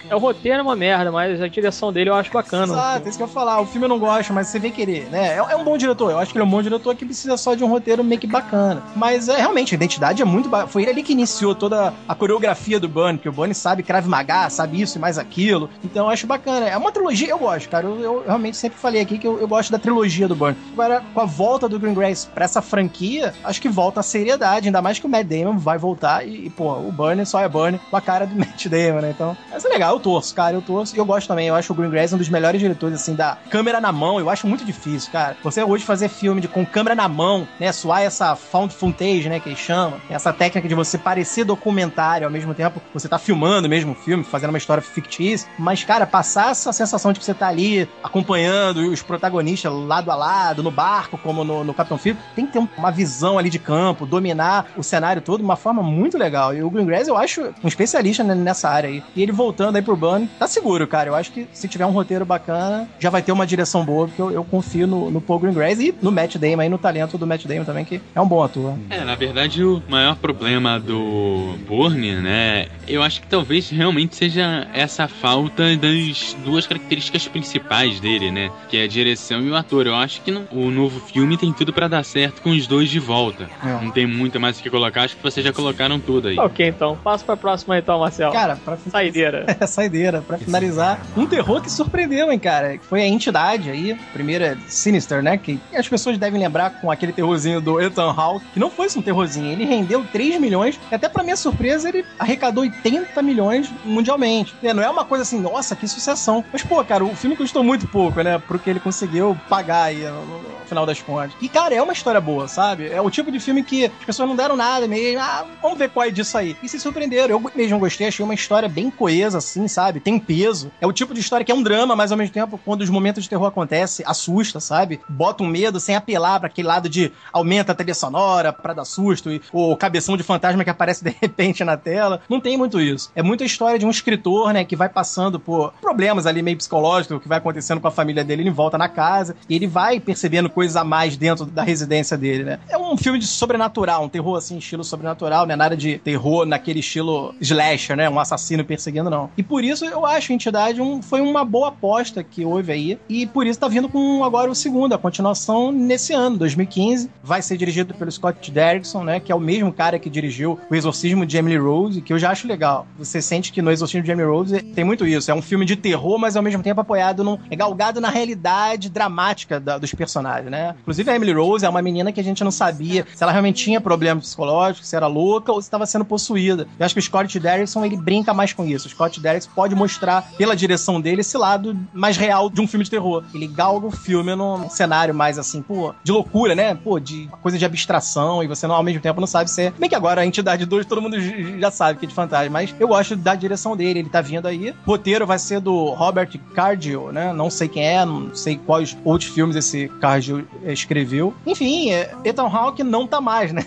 É, o roteiro é uma merda, mas a direção dele eu acho bacana. Exato, é isso que eu ia falar. O filme eu não gosto, mas você vê querer, né? É, é, um bom diretor. Eu acho que ele é um bom diretor que precisa só de um roteiro meio que bacana. Mas é realmente, a identidade é muito. Ba... Foi ele ali que iniciou toda a coreografia do Bunny, que o Bunny sabe Krav Maga, sabe isso e mais aquilo. Então eu acho bacana. É uma trilogia, eu gosto, cara. Eu, eu realmente sempre falei aqui que eu, eu, gosto da trilogia do Bunny. Agora, com a volta do Green Grace pra essa franquia, acho que volta a seriedade, ainda mais que o Matt Damon vai voltar e, e pô, o Bunny só é Bunny com a cara do Matt Damon, né? Então, mas é legal, eu torço, cara, eu torço e eu gosto também. Eu acho o Green Grass um dos melhores diretores, assim, da câmera na mão. Eu acho muito difícil, cara. Você hoje fazer filme de, com câmera na mão, né? Suar essa found footage, né? Que eles chamam. Essa técnica de você parecer documentário ao mesmo tempo você tá filmando mesmo o filme, fazendo uma história fictícia. Mas, cara, passar essa sensação de que você tá ali acompanhando os protagonistas lado a lado, no barco, como no, no Capitão Phillips, tem que ter uma visão ali de campo, dominar o cenário todo de uma forma muito legal. E o Green eu acho um especialista nessa área aí. E ele voltando aí pro Bunny, tá seguro, cara. Eu acho que se tiver um roteiro bacana, já vai ter uma direção boa, porque eu, eu confio no, no Paul Greengrass e no Matt Damon aí, no talento do Matt Damon também, que é um bom ator. É, na verdade, o maior problema do Bourne, né, eu acho que talvez realmente seja essa falta das duas características principais dele, né, que é a direção e o ator. Eu acho que não, o novo filme tem tudo para dar certo com os dois de volta. É. Não tem muito mais o que colocar, acho que vocês já colocaram tudo aí. Ok, então, passa pra próxima então, Marcel. Cara, pra... Saideira. É, saideira. Pra finalizar, um terror que surpreendeu, hein, cara. Foi a entidade aí, primeira Sinister, né? Que as pessoas devem lembrar com aquele terrorzinho do Ethan Que não foi um terrorzinho, ele rendeu 3 milhões, e até pra minha surpresa, ele arrecadou 80 milhões mundialmente. Não é uma coisa assim, nossa, que sucessão. Mas, pô, cara, o filme custou muito pouco, né? Porque ele conseguiu pagar aí no, final das contas. E, cara, é uma história boa, sabe? É o tipo de filme que as pessoas não deram nada mesmo. Ah, vamos ver qual é disso aí. E se surpreenderam. Eu mesmo gostei, achei uma história bem coesa, assim, sabe? Tem peso. É o tipo de história que é um drama, mas ao mesmo tempo, quando os momentos de terror acontecem, assusta, sabe? Bota um medo sem apelar para aquele lado de aumenta a trilha trilha sonora pra dar susto, e o cabeção de fantasma que aparece de repente na tela. Não tem muito isso. É muita história de um escritor, né, que vai passando por problemas ali meio psicológicos, que vai acontecendo com a família dele, ele volta na casa, e ele vai percebendo coisas a mais dentro da residência dele, né. É um filme de sobrenatural, um terror assim, estilo sobrenatural, né, nada de terror naquele estilo slasher, né, um assassino perseguindo, não. E por isso eu acho a Entidade um, foi uma boa aposta que houve aí, e por isso tá vindo com agora o segundo, a continuação nesse ano, 2015. Vai ser dirigido pelo Scott Derrickson, né? Que é o mesmo cara que dirigiu O Exorcismo de Emily Rose, que eu já acho legal. Você sente que no Exorcismo de Emily Rose tem muito isso. É um filme de terror, mas ao mesmo tempo apoiado num. É galgado na realidade dramática da, dos personagens, né? Inclusive a Emily Rose é uma menina que a gente não sabia se ela realmente tinha problemas psicológicos, se era louca ou se estava sendo possuída. Eu acho que o Scott Derrickson ele brinca mais com isso. O Scott Derrickson pode mostrar, pela direção dele, esse lado mais real de um filme de terror. Ele galga o filme num cenário mais assim, pô, de loucura, né? Pô, de coisa de abstração e você não, ao mesmo tempo não sabe se é. Bem que agora a entidade 2 todo mundo já sabe que é de fantasma, mas eu gosto da direção dele, ele tá vindo aí. O roteiro vai ser do Robert Cardio, né? Não sei quem é, não sei quais outros filmes esse Cardio escreveu. Enfim, é, Ethan Hawke não tá mais, né?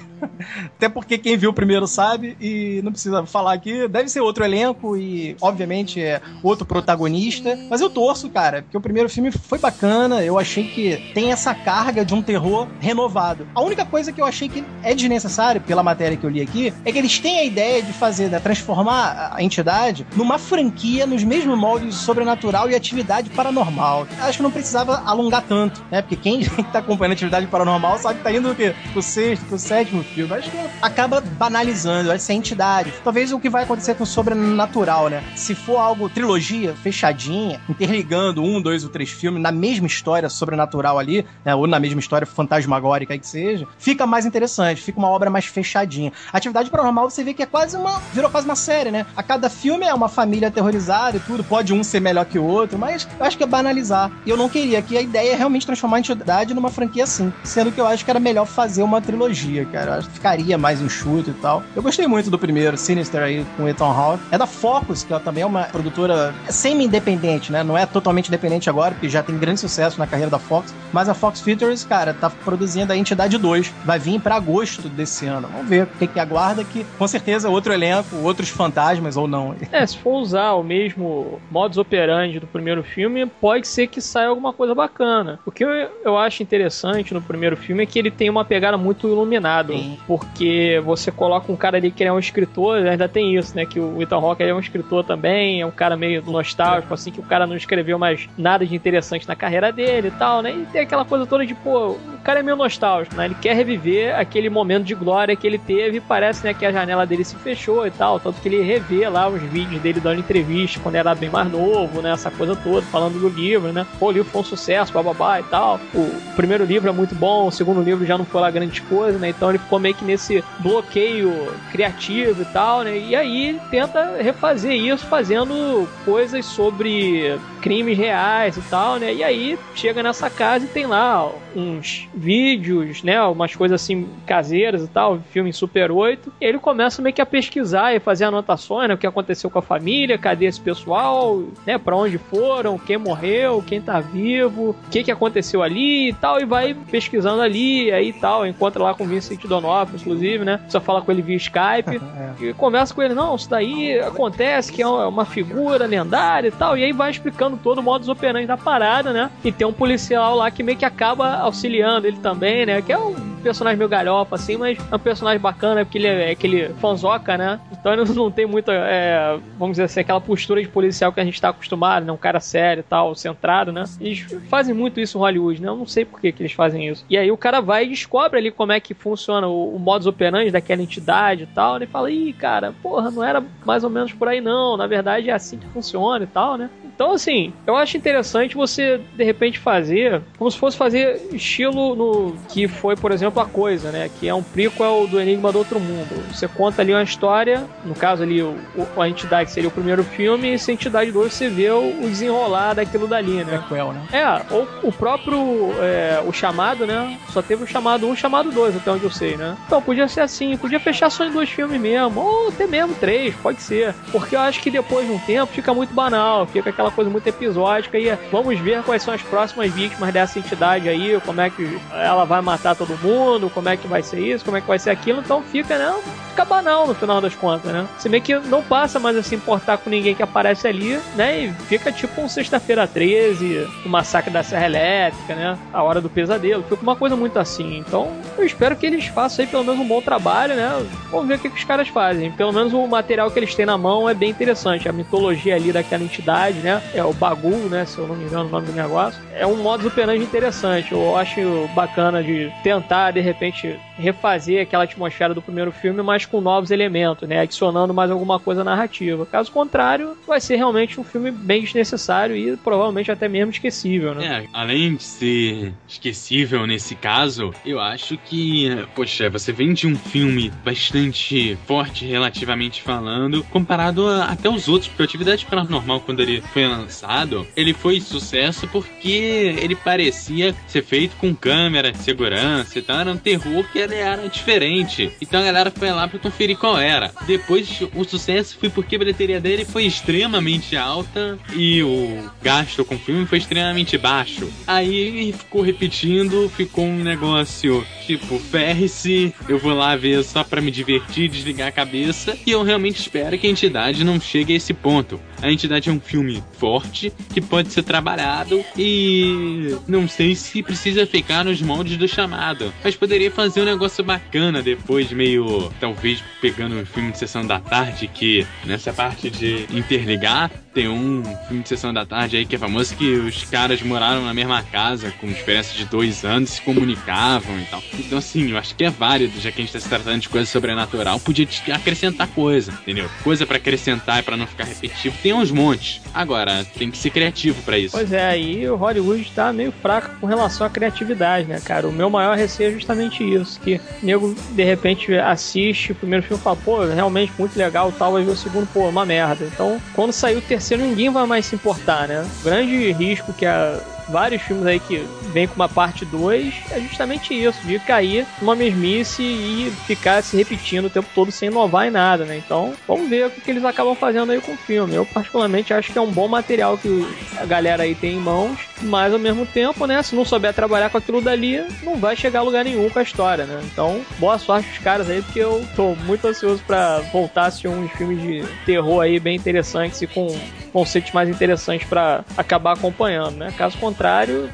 Até porque quem viu primeiro sabe e não precisa falar aqui. Deve ser outro elenco e, obviamente, é outro protagonista. Mas eu torço, cara, porque o primeiro filme foi bacana. Eu achei que tem essa carga de um terror renovado. A única coisa que eu achei que é desnecessário, pela matéria que eu li aqui, é que eles têm a ideia de fazer, né, transformar a entidade numa franquia nos mesmos moldes sobrenatural e atividade paranormal. Acho que não precisava alongar tanto, né? Porque quem tá acompanhando atividade paranormal sabe que tá indo o quê? Pro sexto, pro sétimo filme. Acho que acaba banalizando essa entidade. Talvez o que vai acontecer com o sobrenatural, né? Se for algo trilogia, fechadinha, interligando um, dois ou três filmes na mesma história sobrenatural ali, né? Ou na mesma história fantasmagórica que seja, fica mais interessante, fica uma obra mais fechadinha. Atividade paranormal você vê que é quase uma. virou quase uma série, né? A cada filme é uma família aterrorizada e tudo, pode um ser melhor que o outro, mas eu acho que é banalizar. E eu não queria, que a ideia é realmente transformar a entidade numa franquia assim. Sendo que eu acho que era melhor fazer uma trilogia, cara. Ficaria mais enxuto e tal. Eu gostei muito do primeiro, Sinister aí, com Ethan Hawke. É da Focus, que ela também é uma produtora semi-independente, né? Não é totalmente independente agora, porque já tem grande sucesso na carreira da Fox. Mas a Fox Features, cara, tá produzindo a Entidade 2. Vai vir para agosto desse ano. Vamos ver o que, que aguarda, que com certeza outro elenco, outros fantasmas ou não. É, se for usar o mesmo modus operandi do primeiro filme, pode ser que saia alguma coisa bacana. O que eu, eu acho interessante no primeiro filme é que ele tem uma pegada muito iluminado. Sim. Porque você coloca um cara ali que é um escritor, ainda tem isso, né? Que o Ethan Hawke é um escritor também, é um cara meio nostálgico, assim, que o cara não escreveu mais nada de interessante na carreira dele e tal, né? E tem aquela coisa toda de, pô, o cara é meio nostálgico, né? Ele quer reviver aquele momento de glória que ele teve, parece, né, que a janela dele se fechou e tal, tanto que ele revê lá os vídeos dele dando entrevista quando era bem mais novo, né? Essa coisa toda, falando do livro, né? Pô, o livro foi um sucesso, bababá e tal. O primeiro livro é muito bom, o segundo livro já não foi lá grande coisa, né? Então ele ficou meio que nesse bloqueio criativo e tal, né? E aí tenta refazer isso fazendo coisas sobre crimes reais e tal, né? E aí chega nessa casa e tem lá uns vídeos, né? Umas coisas assim caseiras e tal, filme Super 8. E ele começa meio que a pesquisar e fazer anotações, né? O que aconteceu com a família, cadê esse pessoal, né? Pra onde foram, quem morreu, quem tá vivo, o que que aconteceu ali e tal. E vai pesquisando ali, aí tal. Encontra lá com Vincent Donofrio, inclusive, né? Só fala com ele via Skype. é. E conversa com ele, não, isso daí acontece, que é uma figura lendária e tal. E aí vai explicando todo o modus operandi da parada, né? E tem um policial lá que meio que acaba auxiliando ele também, né? Que é um personagem meio galhofa, assim, mas é um personagem bacana, porque ele é aquele fanzoca, né? Então ele não tem muita, é, vamos dizer assim, aquela postura de policial que a gente tá acostumado, né? Um cara sério e tal, centrado, né? Eles fazem muito isso em Hollywood, né? Eu não sei por que, que eles fazem isso. E aí o cara vai e descobre ali como é que funciona o, o modus operandi daquela entidade e tal, né? E fala, ih, cara, porra, não era mais ou menos por aí não, na verdade é assim que funciona e tal, né? Então, assim, eu acho interessante você, de repente, fazer como se fosse fazer estilo no que foi, por exemplo, A Coisa, né? Que é um prequel do Enigma do Outro Mundo. Você conta ali uma história, no caso ali, o, o a entidade seria o primeiro filme, e essa entidade 2 você vê o, o, desenrolar daquilo dali, né? Prequel, né? É, ou o próprio, é, o chamado, né? Só teve o chamado 1 um, e chamado 2, até onde eu sei, né? Então, podia ser assim, podia fechar só em dois filmes mesmo, ou até mesmo três, pode ser. Porque eu acho que depois de um tempo fica muito banal, fica aquela aquela coisa muito episódica e vamos ver quais são as próximas vítimas dessa entidade aí, como é que ela vai matar todo mundo, como é que vai ser isso, como é que vai ser aquilo, então fica, né? Fica banal no final das contas, né? Se bem que não passa mais a se importar com ninguém que aparece ali, né? E fica tipo um sexta-feira 13, o massacre da Serra Elétrica, né? A hora do pesadelo. Fica uma coisa muito assim. Então, eu espero que eles façam aí pelo menos um bom trabalho, né? Vamos ver o que, que os caras fazem. Pelo menos o material que eles têm na mão é bem interessante. A mitologia ali daquela entidade, né? É o Bagul, né? Se eu não me engano o nome do negócio. É um modus operandi interessante. Eu acho bacana de tentar, de repente, refazer aquela atmosfera do primeiro filme, mas com novos elementos, né? Adicionando mais alguma coisa narrativa. Caso contrário, vai ser realmente um filme bem desnecessário e provavelmente até mesmo esquecível, né? É, além de ser esquecível nesse caso, eu acho que, poxa, você vem de um filme bastante forte relativamente falando, comparado a, até os outros, porque o Atividade Paranormal, quando ele foi lançado, ele foi sucesso porque ele parecia ser feito com câmera de segurança, então era um terror que era diferente. Então a galera foi lá pra conferir qual era. Depois o sucesso foi porque a bilheteria dele foi extremamente alta e o gasto com o filme foi extremamente baixo. Aí ficou repetindo, ficou um negócio tipo, ferre-se, eu vou lá ver só para me divertir, desligar a cabeça. E eu realmente espero que a entidade não chegue a esse ponto. A entidade é um filme forte que pode ser trabalhado e não sei se precisa ficar nos moldes do chamado, mas poderia fazer um negócio bacana depois, meio talvez pegando um filme de sessão da tarde que nessa parte de interligar tem um filme de sessão da tarde aí que é famoso que os caras moraram na mesma casa com diferença de dois anos, se comunicavam e tal. Então, assim, eu acho que é válido, já que a gente tá se tratando de coisa sobrenatural, podia acrescentar coisa, entendeu? Coisa para acrescentar e pra não ficar repetitivo, tem uns montes. Agora, tem que ser criativo para isso. Pois é, aí o Hollywood tá meio fraco com relação à criatividade, né, cara? O meu maior receio é justamente isso, que o nego, de repente, assiste o primeiro filme e fala, pô, realmente muito legal, tal, ver o segundo, pô, uma merda. Então, quando sair o terceiro, ninguém vai mais se importar, né? O grande risco que a vários filmes aí que vem com uma parte 2 é justamente isso, de cair numa mesmice e ficar se repetindo o tempo todo sem inovar em nada, né? Então, vamos ver o que eles acabam fazendo aí com o filme. Eu, particularmente, acho que é um bom material que a galera aí tem em mãos, mas ao mesmo tempo, né, se não souber trabalhar com aquilo dali, não vai chegar a lugar nenhum com a história, né? Então, boa sorte os caras aí, porque eu tô muito ansioso para voltar a assistir uns filmes de terror aí bem interessantes e com conceitos mais interessantes para acabar acompanhando, né? Caso contrário,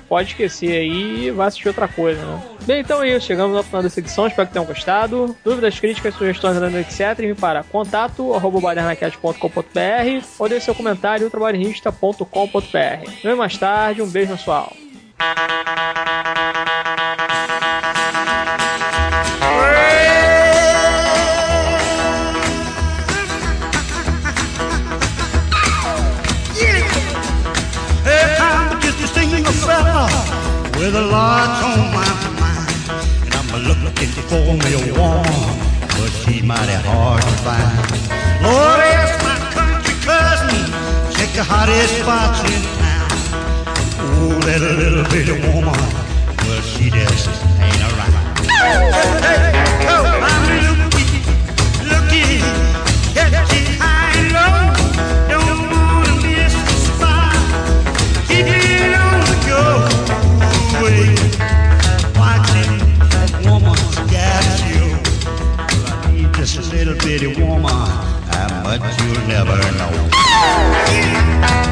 pode esquecer aí e vai assistir outra coisa, né? Bem, então é isso. Chegamos ao final dessa edição. Espero que tenham gostado. Dúvidas, críticas, sugestões, etc. Envie para contato arroba ou deixe seu comentário ultrabairrista.com.br. Vem mais tarde. Um beijo na sua with a lot on my mind. And I'm looking for me a woman, but she mighty hard to find. Lord, ask my country cousin, check the hottest spots in town. Oh, that little bitty woman, well, she just ain't around. Hey, hey, bitty woman, how much you'll never know.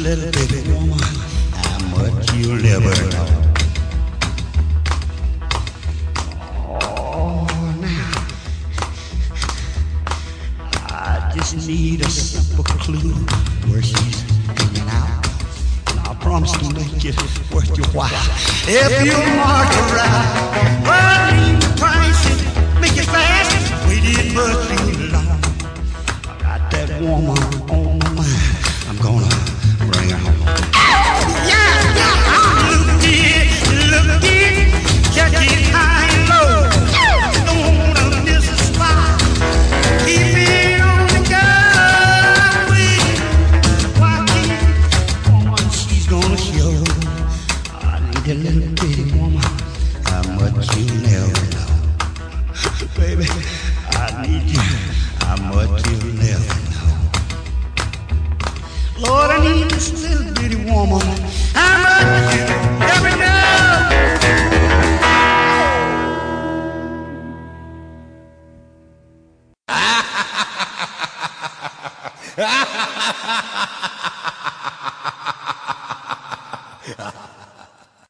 little baby woman, how much you love her.